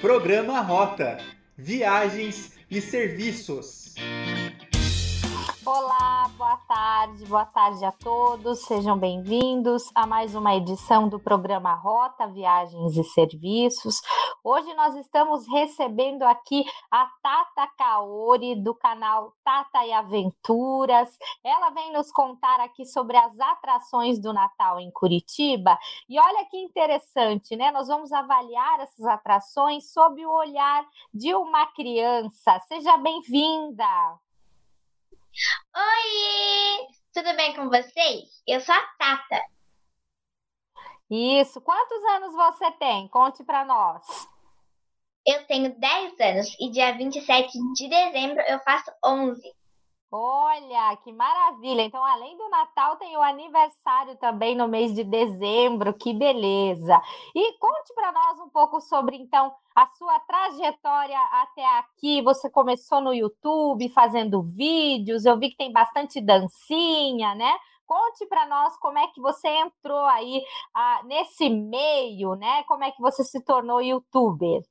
Programa Rota Viagens e Serviços. Olá, boa tarde, boa tarde a todos, sejam bem-vindos a mais uma edição do programa Rota Viagens e Serviços. Hoje nós estamos recebendo aqui a Tata Kaori do canal Tata e Aventuras. Ela vem nos contar aqui sobre as atrações do Natal em Curitiba. E olha que interessante, né? Nós vamos avaliar essas atrações sob o olhar de uma criança. Seja bem-vinda! Oi! Tudo bem com vocês? Eu sou a Tata. Isso. Quantos anos você tem? Conte para nós. Eu tenho 10 anos e dia 27 de dezembro eu faço 11. Olha, que maravilha! Então, além do Natal, tem o aniversário também no mês de dezembro, que beleza! E conte para nós um pouco sobre, então, a sua trajetória até aqui. Você começou no YouTube fazendo vídeos, eu vi que tem bastante dancinha, né? Conte para nós como é que você entrou aí ah, nesse meio, né? Como é que você se tornou youtuber?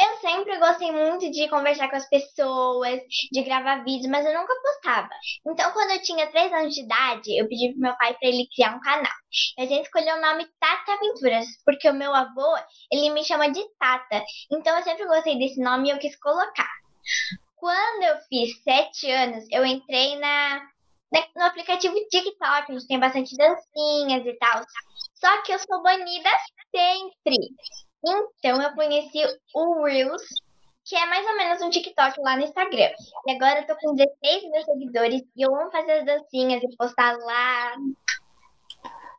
Eu sempre gostei muito de conversar com as pessoas, de gravar vídeos, mas eu nunca postava. Então, quando eu tinha 3 anos de idade, eu pedi pro meu pai para ele criar um canal. E a gente escolheu o nome Tata Aventuras, porque o meu avô, ele me chama de Tata. Então, eu sempre gostei desse nome e eu quis colocar. Quando eu fiz 7 anos, eu entrei na, no aplicativo TikTok, onde tem bastante dancinhas e tal. Só que eu sou banida sempre. Então eu conheci o Reels, que é mais ou menos um TikTok lá no Instagram. E agora eu tô com 16 mil seguidores e eu amo fazer as dancinhas e postar lá.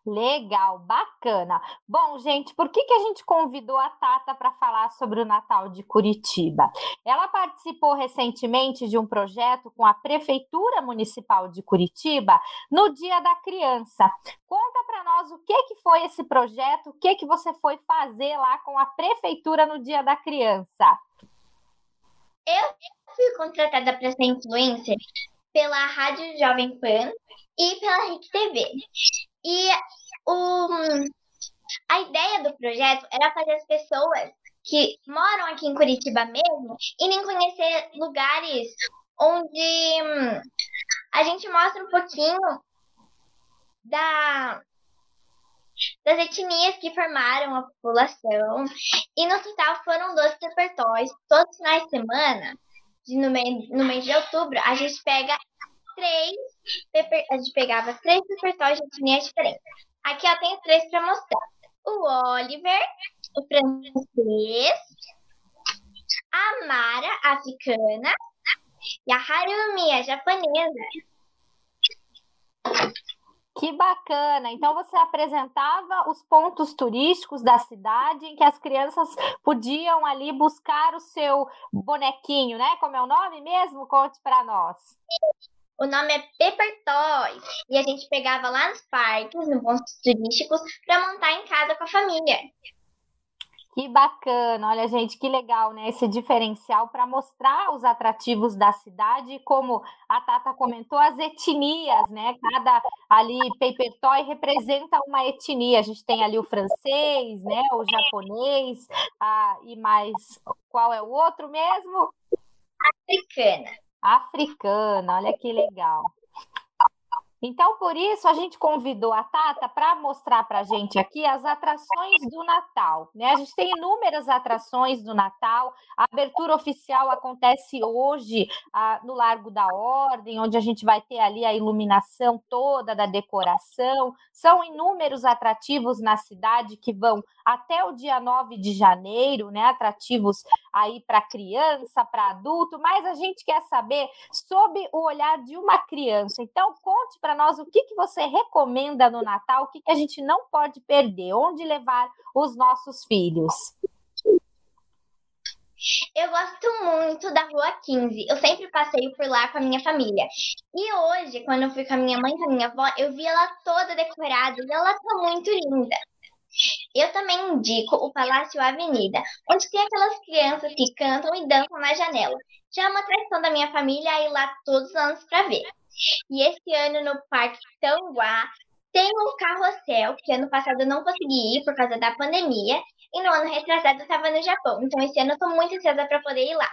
Legal, bacana. Bom, gente, por que, que a gente convidou a Tata para falar sobre o Natal de Curitiba? Ela participou recentemente de um projeto com a Prefeitura Municipal de Curitiba no Dia da Criança. Conta para nós o que, que foi esse projeto, o que, que você foi fazer lá com a Prefeitura no Dia da Criança. Eu fui contratada para ser influencer pela Rádio Jovem Pan e pela RIC TV. E o, a ideia do projeto era fazer as pessoas que moram aqui em Curitiba mesmo irem conhecer lugares onde hum, a gente mostra um pouquinho da, das etnias que formaram a população. E no total foram 12 repertórios. Todos os finais de semana, no mês, no mês de outubro, a gente pega três a gente pegava três repertórios de etnias diferentes. Aqui eu tenho três para mostrar. O Oliver, o francês, a Mara, africana, e a Harumi, a japonesa. Que bacana! Então você apresentava os pontos turísticos da cidade em que as crianças podiam ali buscar o seu bonequinho, né? Como é o nome mesmo? Conte para nós. O nome é Paper Toys. E a gente pegava lá nos parques, nos pontos turísticos, para montar em casa com a família. Que bacana, olha gente, que legal, né? Esse diferencial para mostrar os atrativos da cidade, como a Tata comentou, as etnias, né? Cada ali paper toy representa uma etnia. A gente tem ali o francês, né? O japonês, ah, e mais qual é o outro mesmo? Africana africana. Olha que legal. Então, por isso, a gente convidou a Tata para mostrar para a gente aqui as atrações do Natal. Né? A gente tem inúmeras atrações do Natal. A abertura oficial acontece hoje ah, no Largo da Ordem, onde a gente vai ter ali a iluminação toda da decoração. São inúmeros atrativos na cidade que vão até o dia 9 de janeiro, né? Atrativos aí para criança, para adulto, mas a gente quer saber sobre o olhar de uma criança. Então, conte para nós o que, que você recomenda no Natal, o que, que a gente não pode perder, onde levar os nossos filhos. Eu gosto muito da Rua 15. Eu sempre passeio por lá com a minha família. E hoje, quando eu fui com a minha mãe e com a minha avó, eu vi ela toda decorada e ela tá muito linda. Eu também indico o Palácio Avenida, onde tem aquelas crianças que cantam e dançam na janela. Já é uma tradição da minha família ir lá todos os anos para ver. E esse ano no Parque Tanguá Tem o carrossel, que ano passado eu não consegui ir por causa da pandemia, e no ano retrasado eu estava no Japão. Então esse ano eu estou muito ansiosa para poder ir lá.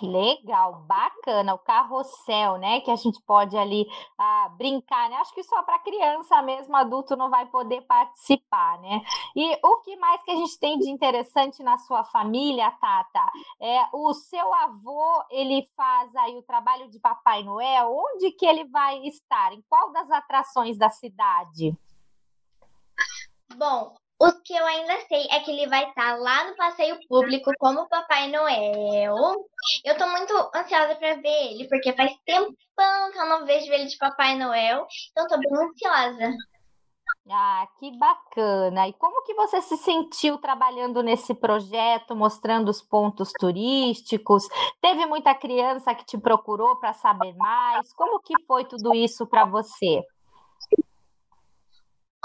Legal, bacana, o carrossel, né? Que a gente pode ali ah, brincar, né? Acho que só para criança mesmo, adulto não vai poder participar, né? E o que mais que a gente tem de interessante na sua família, Tata? É, o seu avô, ele faz aí o trabalho de Papai Noel, onde que ele vai estar? Em qual das atrações da cidade? Bom, o que eu ainda sei é que ele vai estar lá no passeio público como Papai Noel. Eu tô muito ansiosa para ver ele, porque faz tempão que eu não vejo ele de Papai Noel. Então tô bem ansiosa. Ah, que bacana! E como que você se sentiu trabalhando nesse projeto, mostrando os pontos turísticos? Teve muita criança que te procurou para saber mais? Como que foi tudo isso para você?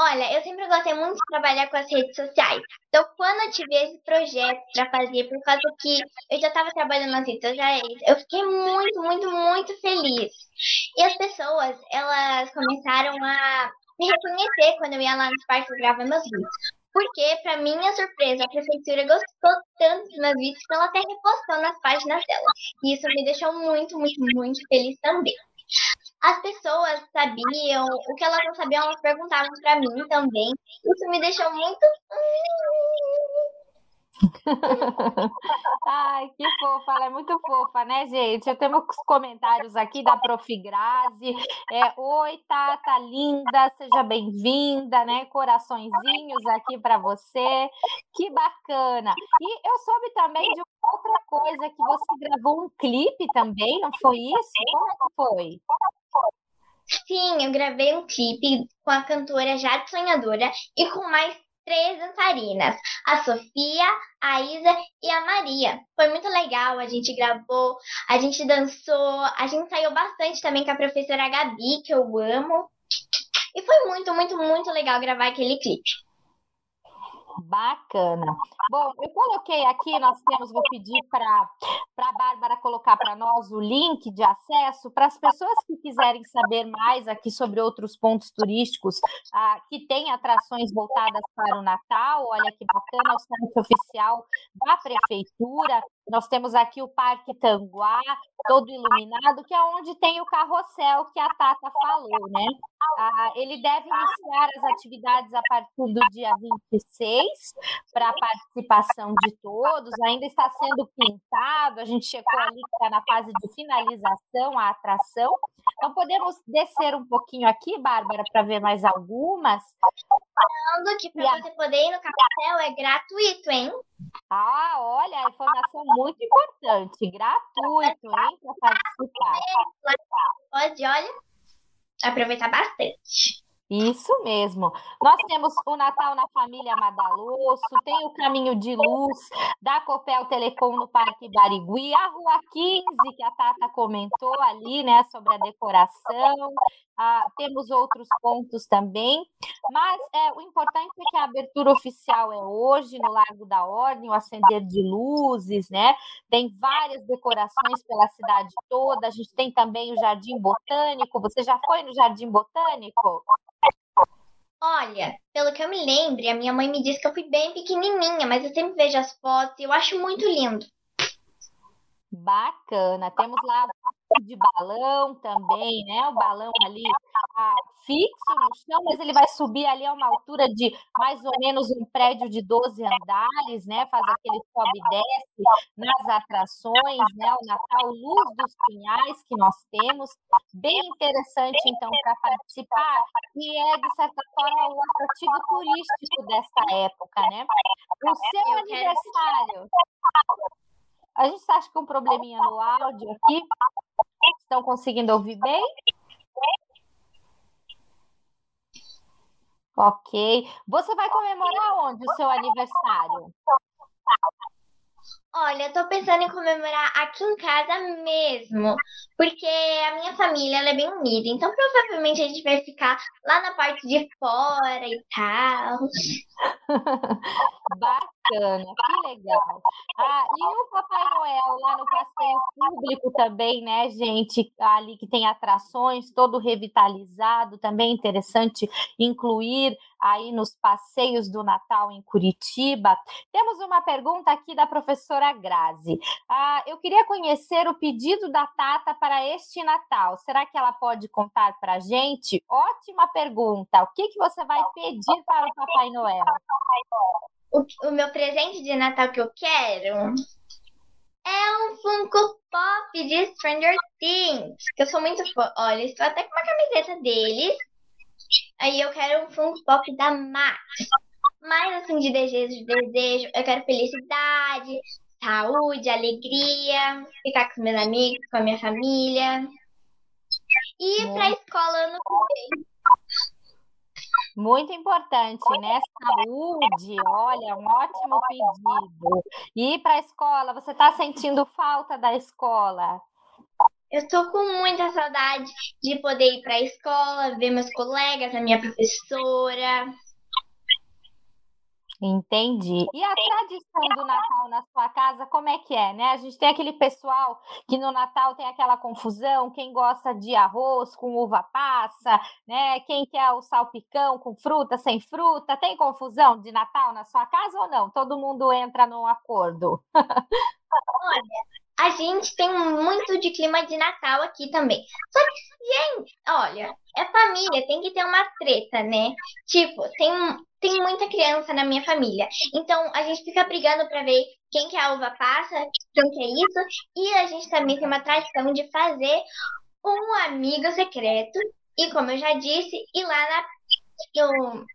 Olha, eu sempre gostei muito de trabalhar com as redes sociais. Então, quando eu tive esse projeto para fazer, por causa que eu já estava trabalhando nas redes sociais, eu fiquei muito, muito, muito feliz. E as pessoas, elas começaram a me reconhecer quando eu ia lá nos parques gravar meus vídeos. Porque, para minha surpresa, a prefeitura gostou tanto dos meus vídeos que ela até repostou nas páginas dela. E isso me deixou muito, muito, muito feliz também as pessoas sabiam, o que elas não sabiam, elas perguntavam para mim também. Isso me deixou muito. Ai, que fofa, ela é muito fofa, né, gente? Eu tenho uns comentários aqui da Prof. Grazi. É, Oi, Tata, linda, seja bem-vinda, né? Coraçõezinhos aqui para você. Que bacana. E eu soube também de outra coisa, que você gravou um clipe também, não foi isso? Como é que foi? Sim, eu gravei um clipe com a cantora Jade Sonhadora e com mais três dançarinas, a Sofia, a Isa e a Maria. Foi muito legal, a gente gravou, a gente dançou, a gente saiu bastante também com a professora Gabi, que eu amo. E foi muito, muito, muito legal gravar aquele clipe. Bacana. Bom, eu coloquei aqui, nós temos, vou pedir para a Bárbara colocar para nós o link de acesso para as pessoas que quiserem saber mais aqui sobre outros pontos turísticos ah, que têm atrações voltadas para o Natal. Olha que bacana, o site oficial da Prefeitura. Nós temos aqui o Parque Tanguá, todo iluminado, que é onde tem o carrossel que a Tata falou, né? Ah, ele deve iniciar as atividades a partir do dia 26 para a participação de todos, ainda está sendo pintado, a gente chegou ali está na fase de finalização a atração. Então, podemos descer um pouquinho aqui, Bárbara, para ver mais algumas. Falando que para você poder ir no carrossel é gratuito, hein? Ah, olha, a informação muito importante, gratuito, hein, para participar. Pode, olha, aproveitar bastante. Isso mesmo. Nós temos o Natal na Família Madaloso, tem o Caminho de Luz da Copel Telecom no Parque Barigui, a Rua 15, que a Tata comentou ali, né, sobre a decoração. Ah, temos outros pontos também, mas é, o importante é que a abertura oficial é hoje no Largo da Ordem, o acender de luzes, né? Tem várias decorações pela cidade toda. A gente tem também o Jardim Botânico. Você já foi no Jardim Botânico? Olha, pelo que eu me lembre, a minha mãe me disse que eu fui bem pequenininha, mas eu sempre vejo as fotos e eu acho muito lindo. Bacana. Temos lá de balão também, né? O balão ali ah, fixo no chão, mas ele vai subir ali a uma altura de mais ou menos um prédio de 12 andares, né? Faz aquele sobe e desce nas atrações, né? O Natal Luz dos Pinhais que nós temos, bem interessante então para participar e é de certa forma o atrativo turístico dessa época, né? O seu aniversário a gente está com um probleminha no áudio aqui. Estão conseguindo ouvir bem? Ok. Você vai comemorar onde o seu aniversário? Olha, eu tô pensando em comemorar aqui em casa mesmo, porque a minha família é bem unida, então provavelmente a gente vai ficar lá na parte de fora e tal. bacana, que legal. Ah, e o Papai Noel lá no passeio público também, né, gente? Ali que tem atrações, todo revitalizado, também interessante incluir aí nos passeios do Natal em Curitiba. Temos uma pergunta aqui da professora Grazi. Ah, eu queria conhecer o pedido da Tata para este Natal. Será que ela pode contar para a gente? Ótima pergunta. O que, que você vai pedir para o Papai Noel? O, o meu presente de Natal que eu quero é um Funko Pop de Stranger Things. Que eu sou muito fã. Olha, estou até com uma camiseta deles. Aí eu quero um Funko Pop da Max. Mais assim de desejo, de desejo. Eu quero felicidade, saúde, alegria, ficar com os meus amigos, com a minha família. E ir pra escola ano que vem. Muito importante, né? Saúde, olha, um ótimo pedido. E ir para a escola, você está sentindo falta da escola? Eu estou com muita saudade de poder ir para a escola, ver meus colegas, a minha professora. Entendi. E a tradição do Natal na sua casa, como é que é, né? A gente tem aquele pessoal que no Natal tem aquela confusão, quem gosta de arroz com uva passa, né? Quem quer o salpicão com fruta, sem fruta, tem confusão de Natal na sua casa ou não? Todo mundo entra num acordo. Olha, a gente tem muito de clima de Natal aqui também. Só que, gente, olha, é família, tem que ter uma treta, né? Tipo, tem, tem muita criança na minha família. Então, a gente fica brigando para ver quem que a uva passa, quem que é isso. E a gente também tem uma tradição de fazer um amigo secreto. E como eu já disse, ir lá na. Eu...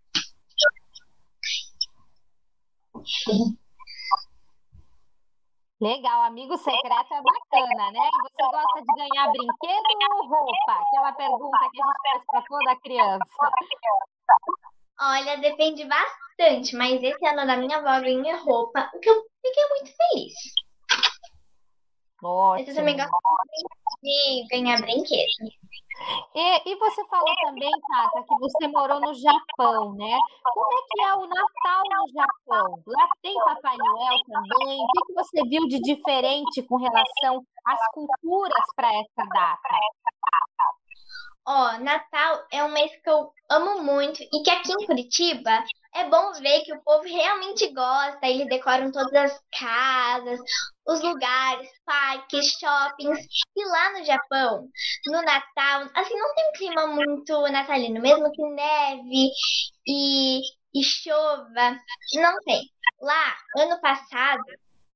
Legal, amigo secreto é bacana, né? Você gosta de ganhar brinquedo ou roupa? Aquela pergunta que a gente faz para toda criança. Olha, depende bastante, mas esse ano da minha avó ganhei roupa, o que eu fiquei muito feliz. Ótimo. Eu também gosto de ganhar brinquedos. E, e, você falou também, Tata, que você morou no Japão, né? Como é que é o Natal no Japão? Lá tem Papai Noel também? O que, que você viu de diferente com relação às culturas para essa data? Ó, Natal é um mês que eu amo muito e que aqui em Curitiba é bom ver que o povo realmente gosta. Eles decoram todas as casas, os lugares, parques, shoppings. E lá no Japão, no Natal, assim, não tem um clima muito natalino, mesmo que neve e, e chova, não tem. Lá, ano passado,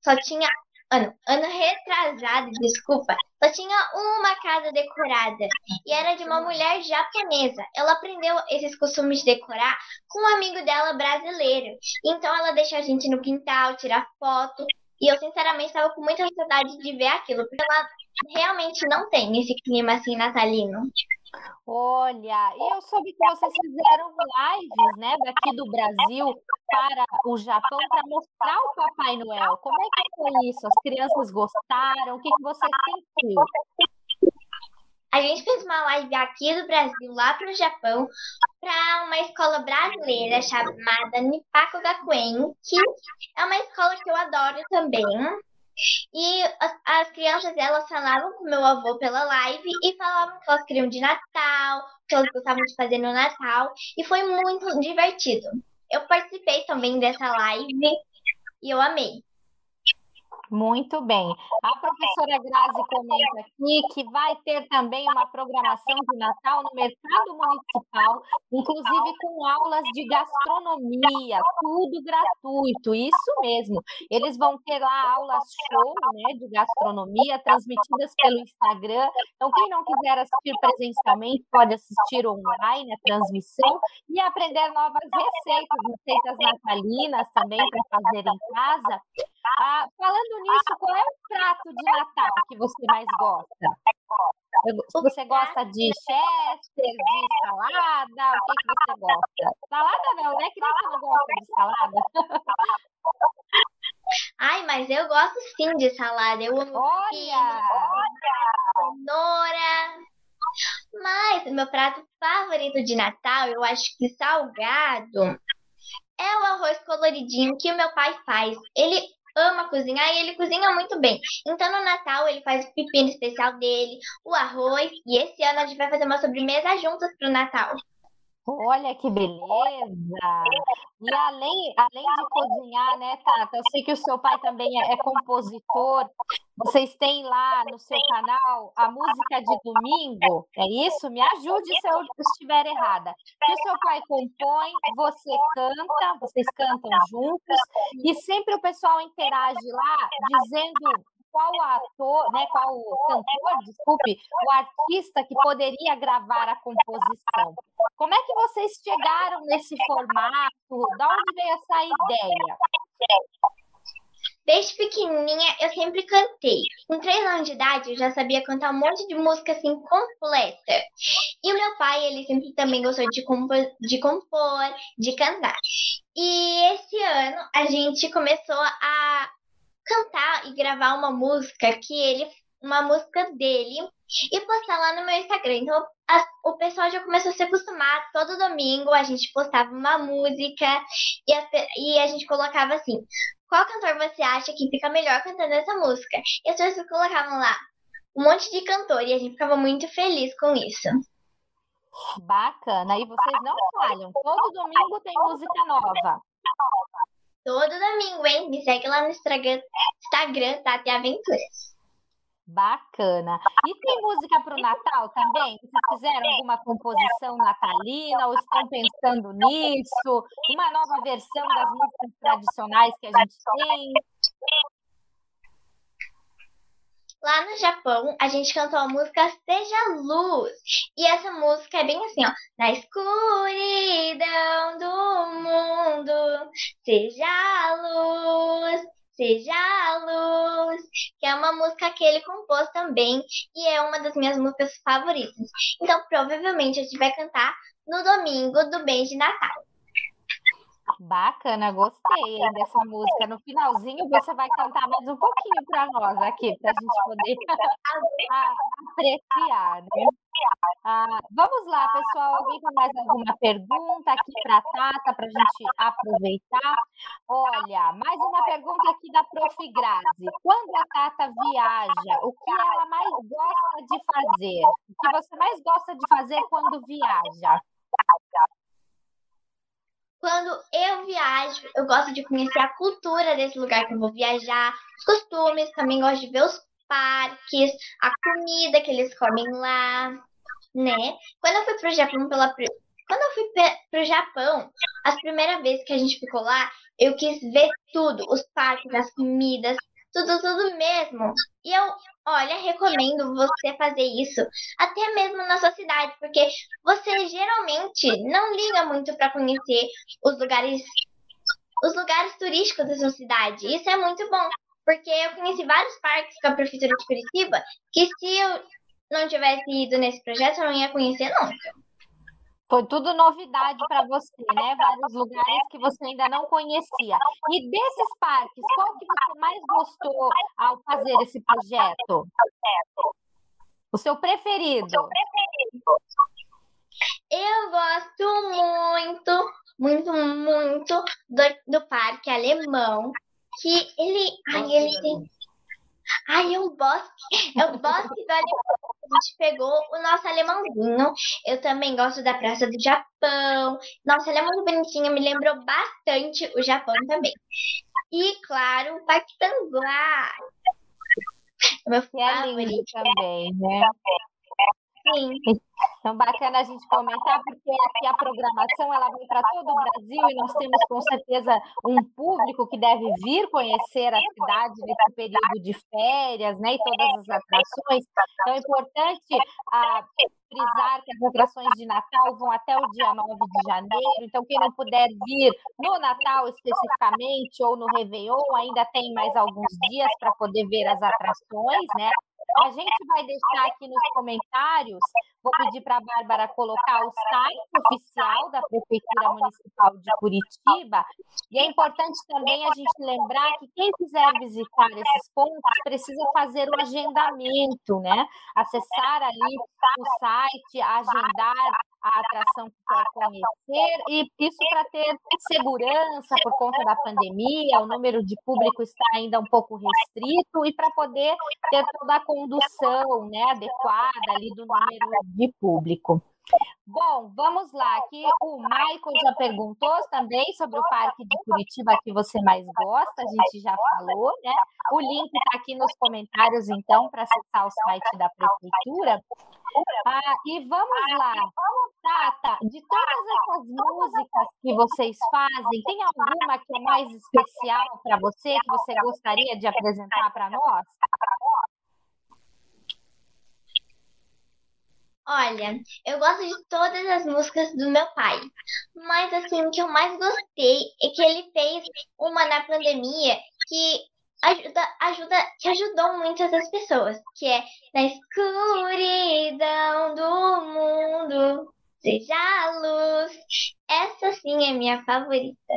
só tinha ano, ano retrasado, desculpa, só tinha uma casa decorada e era de uma mulher japonesa. Ela aprendeu esses costumes de decorar com um amigo dela brasileiro. Então ela deixou a gente no quintal tirar foto e eu sinceramente estava com muita ansiedade de ver aquilo, porque ela realmente não tem esse clima assim natalino. Olha, eu soube que vocês fizeram lives, né, daqui do Brasil para o Japão para mostrar o Papai Noel. Como é que foi isso? As crianças gostaram? O que, que você sentiu? A gente fez uma live aqui do Brasil, lá para o Japão, para uma escola brasileira chamada Nipako Gakuen, que é uma escola que eu adoro também. E as, as, crianças, elas falavam com meu avô pela live e falavam que elas queriam de Natal, que elas gostavam de fazer no Natal. E foi muito divertido. Eu participei também dessa live e eu amei. Muito bem. A professora Grazi comenta aqui que vai ter também uma programação de Natal no mercado municipal, inclusive com aulas de gastronomia, tudo gratuito, isso mesmo. Eles vão ter lá aulas show né, de gastronomia, transmitidas pelo Instagram. Então, quem não quiser assistir presencialmente, pode assistir online a transmissão e aprender novas receitas, receitas natalinas também para fazer em casa. Ah, falando nisso, qual é o prato de Natal que você mais gosta? Você gosta de chester, de salada? O que, que você gosta? Salada não, né? Criança não gosta de salada. Ai, mas eu gosto sim de salada. Eu amo olha! cenoura. Mas o meu prato favorito de Natal, eu acho que salgado, é o arroz coloridinho que o meu pai faz. Ele ama cozinhar e ele cozinha muito bem. Então no Natal ele faz o pepino especial dele, o arroz, e esse ano a gente vai fazer uma sobremesa juntas pro Natal. Olha que beleza! E além, além de cozinhar, né, Tata? Eu sei que o seu pai também é, é compositor. Vocês têm lá no seu canal a música de domingo, é isso? Me ajude se eu estiver errada. Que o seu pai compõe, você canta, vocês cantam juntos, e sempre o pessoal interage lá dizendo qual ator, né, qual cantor, desculpe, o artista que poderia gravar a composição. Como é que vocês chegaram nesse formato? Da onde veio essa ideia? Desde pequenininha eu sempre cantei. Com três anos de idade eu já sabia cantar um monte de música assim completa. E o meu pai, ele sempre também gostou de de, compor, de cantar. E esse ano a gente começou a cantar e gravar uma música que ele, uma música dele, e postar lá no meu Instagram. Então a, o pessoal já começou a se acostumar. Todo domingo a gente postava uma música e a, e a gente colocava assim: qual cantor você acha que fica melhor cantando essa música? E as pessoas colocavam lá um monte de cantor e a gente ficava muito feliz com isso. Bacana. E vocês não falham. Todo domingo tem música nova. Todo domingo, hein? Me segue lá no Instagram, Tati Aventuras. Bacana. E tem música para o Natal também? Vocês fizeram alguma composição natalina ou estão pensando nisso? Uma nova versão das músicas tradicionais que a gente tem? Lá no Japão, a gente cantou a música Seja Luz. E essa música é bem assim, ó. Na escuridão do mundo, seja luz, seja luz. Que é uma música que ele compôs também. E é uma das minhas músicas favoritas. Então, provavelmente, a gente vai cantar no domingo do mês de Natal. Bacana, gostei dessa música. No finalzinho você vai cantar mais um pouquinho para nós aqui, para a gente poder apreciar, né? Ah, vamos lá, pessoal. Alguém tem mais alguma pergunta aqui para a Tata, para a gente aproveitar? Olha, mais uma pergunta aqui da Prof. Grazi. Quando a Tata viaja, o que ela mais gosta de fazer? O que você mais gosta de fazer quando viaja? Quando eu viajo, eu gosto de conhecer a cultura desse lugar que eu vou viajar, os costumes, também gosto de ver os parques, a comida que eles comem lá, né? Quando eu fui pro Japão pela quando eu fui pro Japão, as primeiras vezes que a gente ficou lá, eu quis ver tudo, os parques, as comidas, tudo, tudo mesmo. E eu, olha, recomendo você fazer isso, até mesmo na sua cidade, porque você geralmente não liga muito para conhecer os lugares, os lugares turísticos da sua cidade. Isso é muito bom, porque eu conheci vários parques com a prefeitura de Curitiba que se eu não tivesse ido nesse projeto, eu não ia conhecer nunca. Foi tudo novidade para você, né? Vários lugares que você ainda não conhecia. E desses parques, qual que você mais gostou ao fazer esse projeto? O seu preferido? Eu gosto muito, muito, muito do, do parque alemão, que ele, ai, ele tem Ai, é um bosque, é o bosque do alemão. A gente pegou o nosso alemãozinho. Eu também gosto da Praça do Japão. Nossa, ela é muito bonitinha, me lembrou bastante o Japão também. E, claro, o Parque Tanguá. Meu favorito também, né? Sim. Então, bacana a gente comentar, porque aqui a programação ela vem para todo o Brasil e nós temos com certeza um público que deve vir conhecer a cidade nesse período de férias, né? E todas as atrações. Então, é importante ah, frisar que as atrações de Natal vão até o dia 9 de janeiro. Então, quem não puder vir no Natal especificamente ou no Réveillon, ainda tem mais alguns dias para poder ver as atrações, né? A gente vai deixar aqui nos comentários, vou pedir para a Bárbara colocar o site oficial da Prefeitura Municipal de Curitiba. E é importante também a gente lembrar que quem quiser visitar esses pontos precisa fazer o agendamento, né? Acessar ali o site, agendar a atração quer conhecer, e isso para ter segurança por conta da pandemia, o número de público está ainda um pouco restrito, e para poder ter toda a condução né, adequada ali do número de público. Bom, vamos lá. Aqui o Michael já perguntou também sobre o Parque de Curitiba que você mais gosta, a gente já falou, né? O link está aqui nos comentários, então, para acessar o site da Prefeitura. Ah, e vamos lá. Tata, de todas essas músicas que vocês fazem, tem alguma que é mais especial para você, que você gostaria de apresentar para nós? Olha, eu gosto de todas as músicas do meu pai, mas assim, o que eu mais gostei é que ele fez uma na pandemia que ajuda, ajuda, que ajudou muitas das pessoas, que é na escuridão do mundo, seja a luz. Essa sim é minha favorita.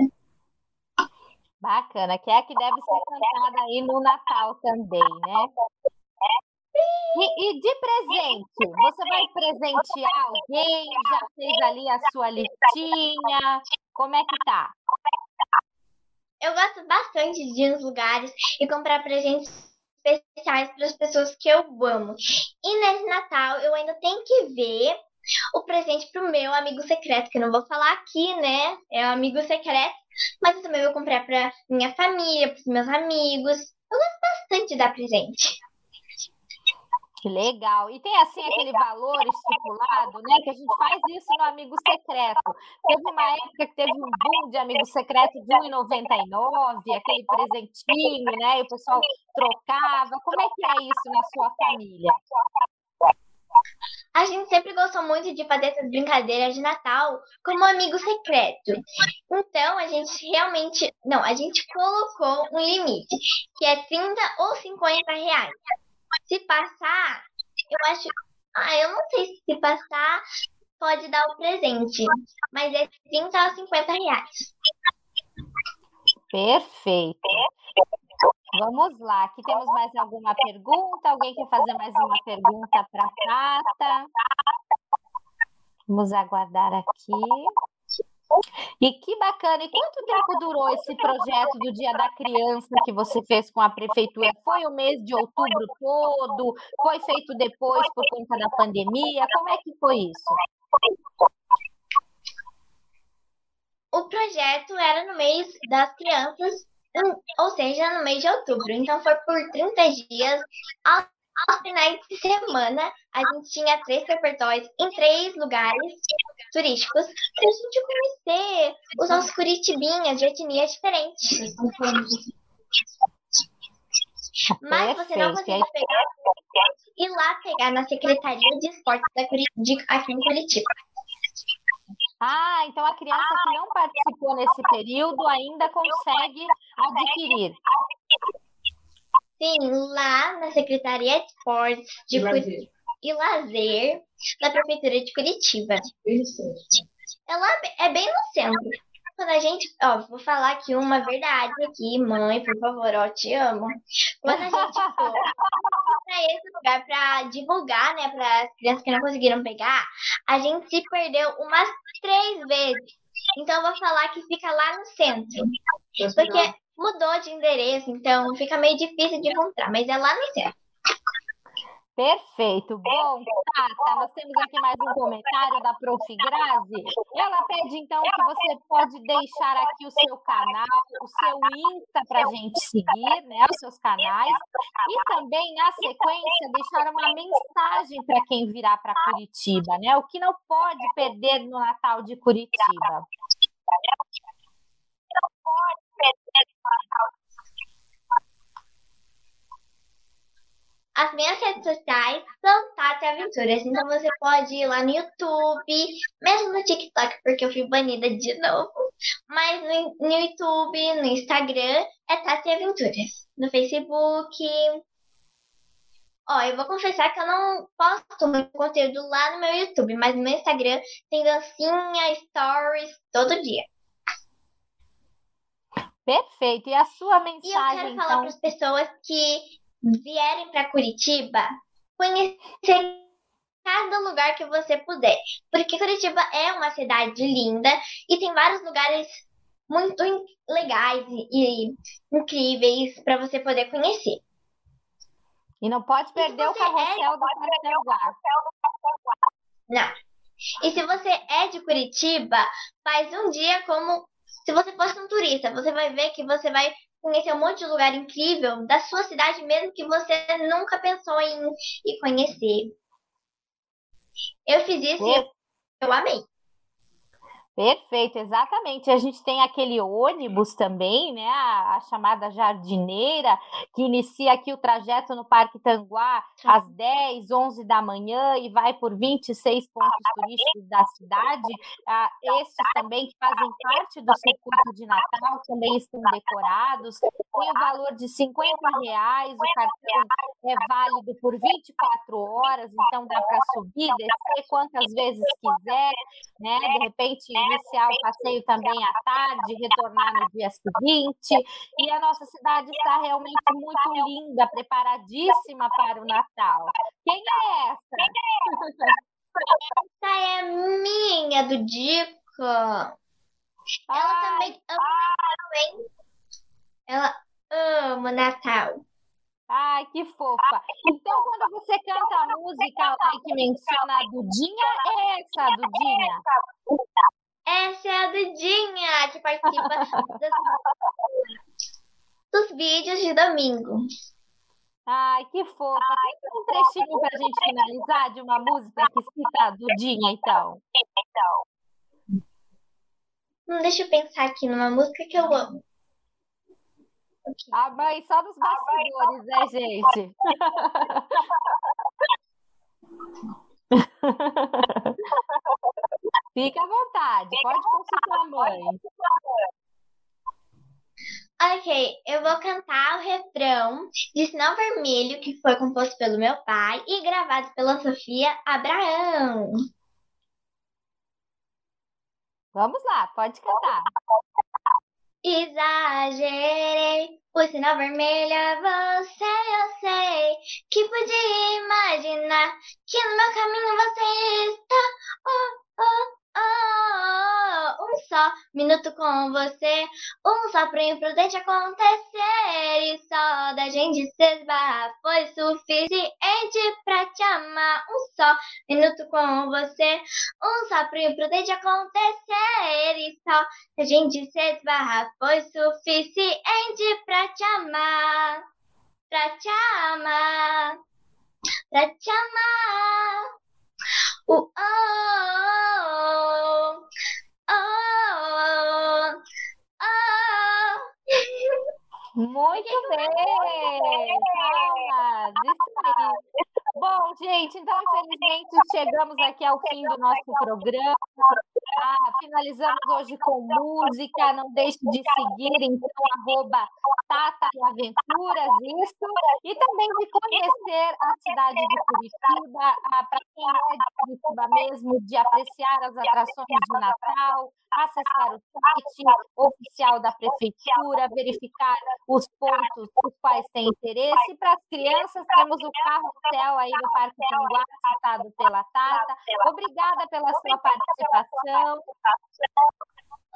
Bacana, que é a que deve ser cantada aí no Natal também, né? E, e, de presente, você vai presentear alguém? Já fez ali a sua listinha? Como é que tá? Eu gosto bastante de ir nos lugares e comprar presentes especiais para as pessoas que eu amo. E nesse Natal eu ainda tenho que ver o presente para o meu amigo secreto, que eu não vou falar aqui, né? É um amigo secreto, mas eu também vou comprar para minha família, para os meus amigos. Eu gosto bastante de dar presente. Que legal. E tem assim aquele valor estipulado, né? Que a gente faz isso no amigo secreto. Teve uma época que teve um boom de amigo secreto de R$1,99, aquele presentinho, né? E o pessoal trocava. Como é que é isso na sua família? A gente sempre gostou muito de fazer essas brincadeiras de Natal como amigo secreto. Então, a gente realmente. Não, a gente colocou um limite, que é 30 ou 50 reais. Se passar, eu acho. Ah, eu não sei se passar pode dar o presente, mas é 30 a 50 reais. Perfeito. Vamos lá, aqui temos mais alguma pergunta? Alguém quer fazer mais uma pergunta para a Tata? Vamos aguardar aqui. E que bacana! E quanto tempo durou esse projeto do Dia da Criança que você fez com a prefeitura? Foi o mês de outubro todo? Foi feito depois por conta da pandemia? Como é que foi isso? O projeto era no mês das crianças, ou seja, no mês de outubro. Então foi por 30 dias aos finais de semana, a gente tinha três repertórios em três lugares turísticos para a gente conhecer os nossos curitibinhas de etnias diferentes. Mas você não conseguiu pegar e lá pegar na Secretaria de Esportes da de, aqui em Curitiba. Ah, então a criança que não participou nesse período ainda consegue adquirir. Sim, lá na Secretaria de Esportes de Lazer. e Lazer da Prefeitura de Curitiba. Ela é bem no centro. Quando a gente, ó, vou falar aqui uma verdade aqui, mãe, por favor, ó, te amo. Quando a gente for para esse lugar para divulgar, né, para as crianças que não conseguiram pegar, a gente se perdeu umas três vezes. Então eu vou falar que fica lá no centro. Porque mudou de endereço, então fica meio difícil de encontrar, mas é lá no centro. Perfeito. Bom, Tata, nós temos aqui mais um comentário da Prof. Grazi. Ela pede, então, que você pode deixar aqui o seu canal, o seu Insta para a gente seguir, né? Os seus canais. E também, na sequência, deixar uma mensagem para quem virá para Curitiba, né? O que não pode perder no Natal de Curitiba. As minhas redes sociais são Tati Aventuras, então você pode ir lá no YouTube, mesmo no TikTok, porque eu fui banida de novo. Mas no, no YouTube, no Instagram, é Tati Aventuras. No Facebook. Ó, eu vou confessar que eu não posto muito conteúdo lá no meu YouTube, mas no meu Instagram tem dancinha, stories, todo dia. Perfeito. E a sua mensagem, E eu quero falar para as pessoas que vierem para Curitiba conhecer cada lugar que você puder. Porque Curitiba é uma cidade linda e tem vários lugares muito legais e, e incríveis para você poder conhecer. E não pode perder o carrossel é... do Paranaguá. Não. E se você é de Curitiba, faz um dia como se você fosse um turista. Você vai ver que você vai conhecer um monte de lugar incrível da sua cidade, mesmo que você nunca pensou em, em conhecer. Eu fiz isso e eu amei. Perfeito, exatamente. A gente tem aquele ônibus também, né? A, a, chamada jardineira, que inicia aqui o trajeto no Parque Tanguá às 10, 11 da manhã e vai por 26 pontos turísticos da cidade. Ah, estes também, que fazem parte do circuito de Natal, também estão decorados. Tem o valor de 50 reais, o cartão é válido por 24 horas, então dá para subir, descer quantas vezes quiser, né? De repente iniciar o passeio também à tarde, retornar no dia seguinte. E a nossa cidade está realmente muito linda, preparadíssima para o Natal. Quem é essa? Essa é minha, do Dico. Ela Ai, também ama Ela ama Natal. Ai, que fofa. Então, quando você canta a música que menciona a Dudinha, é essa a Dudinha? Essa é a Dudinha, que participa dos, dos vídeos de domingo. Ai, que fofa. Tem um trechinho pra gente finalizar de uma música que cita a Dudinha, então? Hum, deixa eu pensar aqui numa música que eu amo. A mãe só nos bastidores, né, gente? Fica à vontade, pode consultar a mãe. Ok, eu vou cantar o refrão de Sinal Vermelho, que foi composto pelo meu pai e gravado pela Sofia Abraão. Vamos lá, pode cantar. Exagerei, o sinal vermelho é você, eu sei. Que podia imaginar que no meu caminho você está. Oh, oh, oh, um só minuto com você, um só pro imprudente acontecer. E só da gente se esbarrar foi suficiente pra te amar. Um só minuto com você, um só pro imprudente acontecer e só da gente se esbarrar foi suficiente pra te amar, pra te amar, pra te amar. Uh, oh, oh, oh, oh. Muito bem! Palmas! Isso aí! Bom, gente, então infelizmente chegamos aqui ao fim do nosso programa. Ah, finalizamos hoje com música. Não deixe de seguir, então, arroba Tata e Aventuras, isso. E também de conhecer a cidade de Curitiba, ah, para quem é de Curitiba mesmo, de apreciar as atrações de Natal, acessar o site oficial da prefeitura, verificar os pontos os quais tem interesse. E para as crianças, temos o carro-céu aí no Parque Tanguá, citado pela Tata. Obrigada pela sua participação.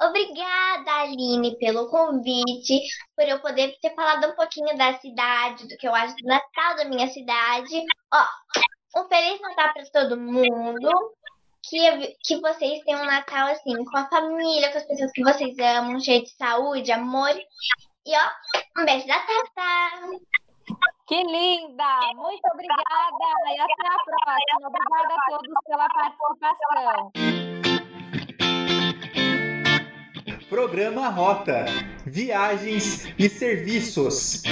Obrigada, Aline, pelo convite, por eu poder ter falado um pouquinho da cidade, do que eu acho do Natal da minha cidade. Ó, um Feliz Natal para todo mundo. Que, que vocês tenham um Natal assim, com a família, com as pessoas que vocês amam, cheio de saúde, amor. E ó, um beijo da Tata! Que linda! Muito obrigada e até a próxima. Obrigada a todos pela participação. Programa Rota: Viagens e Serviços.